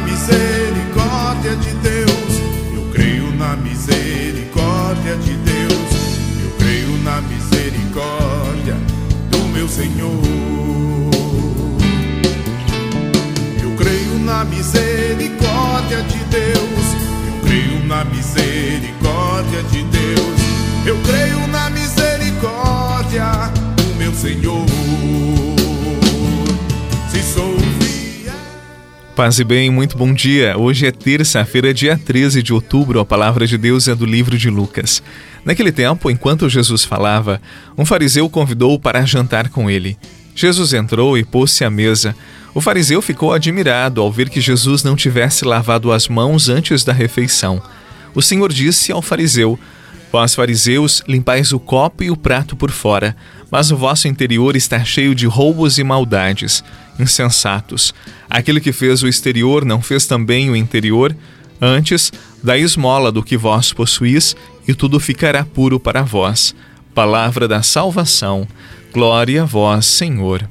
misericórdia de Deus. Eu creio na misericórdia de Deus. Eu creio na misericórdia do meu Senhor. Eu creio na misericórdia de Deus. Eu creio na misericórdia de Deus. Eu creio na misericórdia do meu Senhor. Paz e bem, muito bom dia. Hoje é terça-feira, dia 13 de outubro. A palavra de Deus é do livro de Lucas. Naquele tempo, enquanto Jesus falava, um fariseu o convidou para jantar com ele. Jesus entrou e pôs-se à mesa. O fariseu ficou admirado ao ver que Jesus não tivesse lavado as mãos antes da refeição. O Senhor disse ao fariseu: Vós, fariseus, limpais o copo e o prato por fora, mas o vosso interior está cheio de roubos e maldades. Insensatos. Aquele que fez o exterior não fez também o interior? Antes, da esmola do que vós possuís, e tudo ficará puro para vós. Palavra da salvação. Glória a vós, Senhor.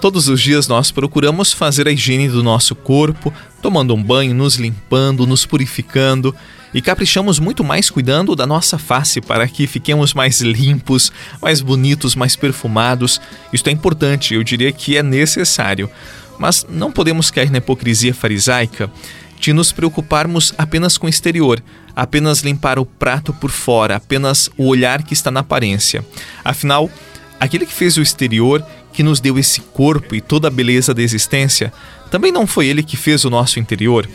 Todos os dias nós procuramos fazer a higiene do nosso corpo, tomando um banho, nos limpando, nos purificando e caprichamos muito mais cuidando da nossa face para que fiquemos mais limpos, mais bonitos, mais perfumados. Isto é importante, eu diria que é necessário. Mas não podemos cair na hipocrisia farisaica de nos preocuparmos apenas com o exterior, apenas limpar o prato por fora, apenas o olhar que está na aparência. Afinal, aquele que fez o exterior, que nos deu esse corpo e toda a beleza da existência, também não foi ele que fez o nosso interior?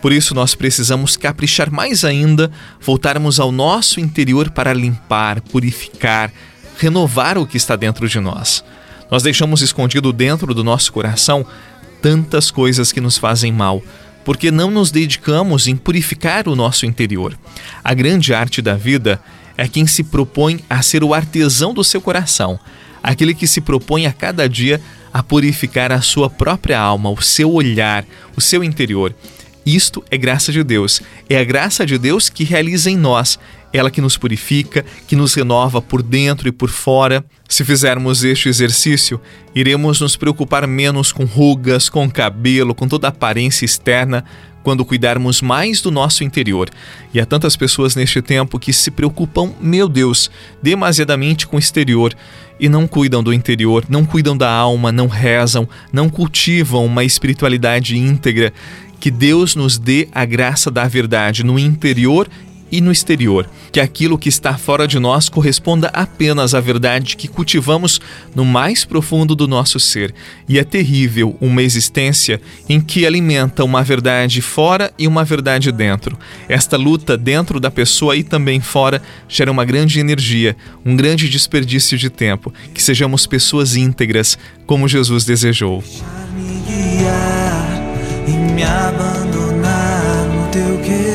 Por isso, nós precisamos caprichar mais ainda, voltarmos ao nosso interior para limpar, purificar, renovar o que está dentro de nós. Nós deixamos escondido dentro do nosso coração tantas coisas que nos fazem mal, porque não nos dedicamos em purificar o nosso interior. A grande arte da vida é quem se propõe a ser o artesão do seu coração, aquele que se propõe a cada dia a purificar a sua própria alma, o seu olhar, o seu interior. Isto é graça de Deus. É a graça de Deus que realiza em nós. Ela que nos purifica, que nos renova por dentro e por fora. Se fizermos este exercício, iremos nos preocupar menos com rugas, com cabelo, com toda a aparência externa, quando cuidarmos mais do nosso interior. E há tantas pessoas neste tempo que se preocupam, meu Deus, demasiadamente com o exterior e não cuidam do interior, não cuidam da alma, não rezam, não cultivam uma espiritualidade íntegra. Que Deus nos dê a graça da verdade no interior e no exterior. Que aquilo que está fora de nós corresponda apenas à verdade que cultivamos no mais profundo do nosso ser. E é terrível uma existência em que alimenta uma verdade fora e uma verdade dentro. Esta luta dentro da pessoa e também fora gera uma grande energia, um grande desperdício de tempo. Que sejamos pessoas íntegras, como Jesus desejou. me abandonar no teu querer.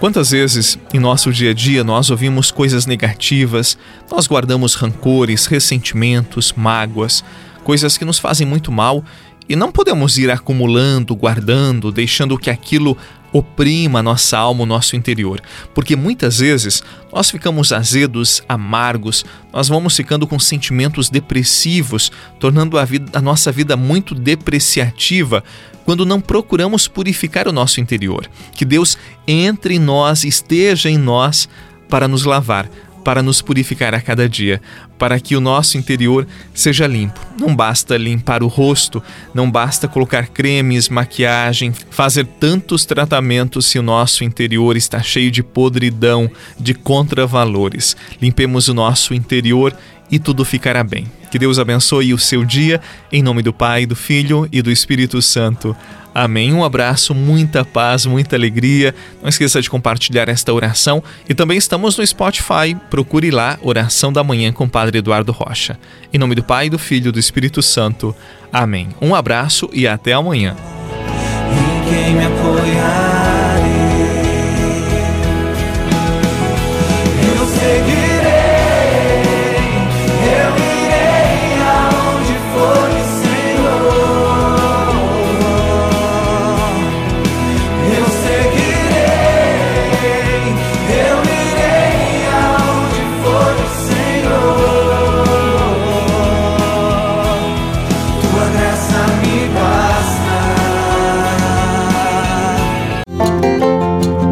Quantas vezes em nosso dia a dia nós ouvimos coisas negativas, nós guardamos rancores, ressentimentos, mágoas, coisas que nos fazem muito mal e não podemos ir acumulando, guardando, deixando que aquilo oprima nossa alma, o nosso interior. Porque muitas vezes nós ficamos azedos, amargos, nós vamos ficando com sentimentos depressivos, tornando a, vida, a nossa vida muito depreciativa quando não procuramos purificar o nosso interior. Que Deus entre em nós, esteja em nós para nos lavar, para nos purificar a cada dia, para que o nosso interior seja limpo. Não basta limpar o rosto, não basta colocar cremes, maquiagem, fazer tantos tratamentos se o nosso interior está cheio de podridão, de contravalores. Limpemos o nosso interior e tudo ficará bem. Que Deus abençoe o seu dia, em nome do Pai, do Filho e do Espírito Santo. Amém. Um abraço, muita paz, muita alegria. Não esqueça de compartilhar esta oração e também estamos no Spotify. Procure lá Oração da Manhã com Padre Eduardo Rocha. Em nome do Pai, do Filho e do Espírito Santo. Amém. Um abraço e até amanhã.